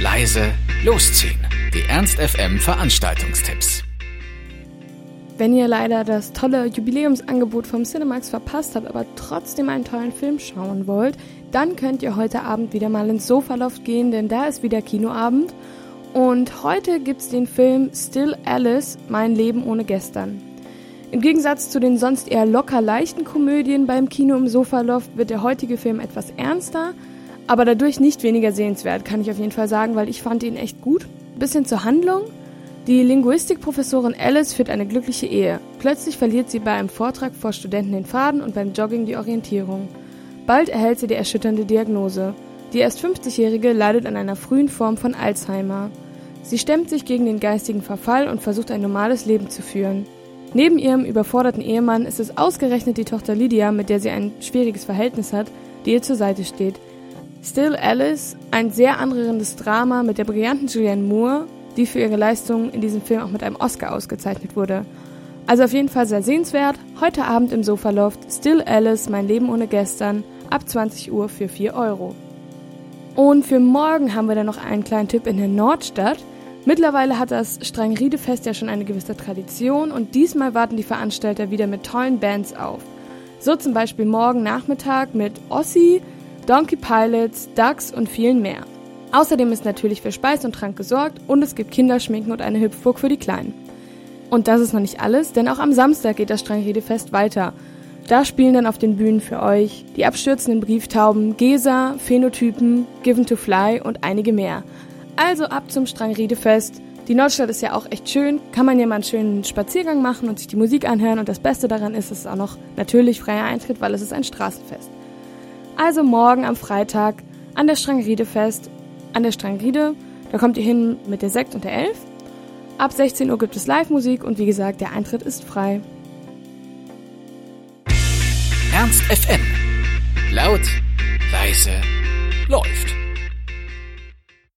leise, losziehen. Die Ernst FM Veranstaltungstipps. Wenn ihr leider das tolle Jubiläumsangebot vom Cinemax verpasst habt, aber trotzdem einen tollen Film schauen wollt, dann könnt ihr heute Abend wieder mal ins Sofaloft gehen, denn da ist wieder Kinoabend. Und heute gibt's den Film Still Alice, Mein Leben ohne gestern. Im Gegensatz zu den sonst eher locker leichten Komödien beim Kino im Sofaloft wird der heutige Film etwas ernster, aber dadurch nicht weniger sehenswert, kann ich auf jeden Fall sagen, weil ich fand ihn echt gut. Bisschen zur Handlung. Die Linguistikprofessorin Alice führt eine glückliche Ehe. Plötzlich verliert sie bei einem Vortrag vor Studenten den Faden und beim Jogging die Orientierung. Bald erhält sie die erschütternde Diagnose. Die erst 50-Jährige leidet an einer frühen Form von Alzheimer. Sie stemmt sich gegen den geistigen Verfall und versucht ein normales Leben zu führen. Neben ihrem überforderten Ehemann ist es ausgerechnet die Tochter Lydia, mit der sie ein schwieriges Verhältnis hat, die ihr zur Seite steht. Still Alice, ein sehr anrührendes Drama mit der brillanten Julianne Moore, die für ihre Leistung in diesem Film auch mit einem Oscar ausgezeichnet wurde. Also auf jeden Fall sehr sehenswert. Heute Abend im Sofaloft Still Alice, mein Leben ohne gestern, ab 20 Uhr für 4 Euro. Und für morgen haben wir dann noch einen kleinen Tipp in der Nordstadt. Mittlerweile hat das Strangriedefest ja schon eine gewisse Tradition und diesmal warten die Veranstalter wieder mit tollen Bands auf. So zum Beispiel morgen Nachmittag mit Ossi, Donkey Pilots, Ducks und vielen mehr. Außerdem ist natürlich für Speis und Trank gesorgt und es gibt Kinderschminken und eine Hüpfburg für die Kleinen. Und das ist noch nicht alles, denn auch am Samstag geht das Strangriedefest weiter. Da spielen dann auf den Bühnen für euch die abstürzenden Brieftauben, Gesa, Phänotypen, Given to Fly und einige mehr. Also ab zum Strangriedefest. Die Nordstadt ist ja auch echt schön, kann man ja mal einen schönen Spaziergang machen und sich die Musik anhören und das Beste daran ist, es ist auch noch natürlich freier Eintritt, weil es ist ein Straßenfest. Also morgen am Freitag an der Strangriedefest, an der Strangriede, da kommt ihr hin mit der Sekt und der Elf. Ab 16 Uhr gibt es Live-Musik und wie gesagt, der Eintritt ist frei. Ernst FM. Laut, leise, läuft.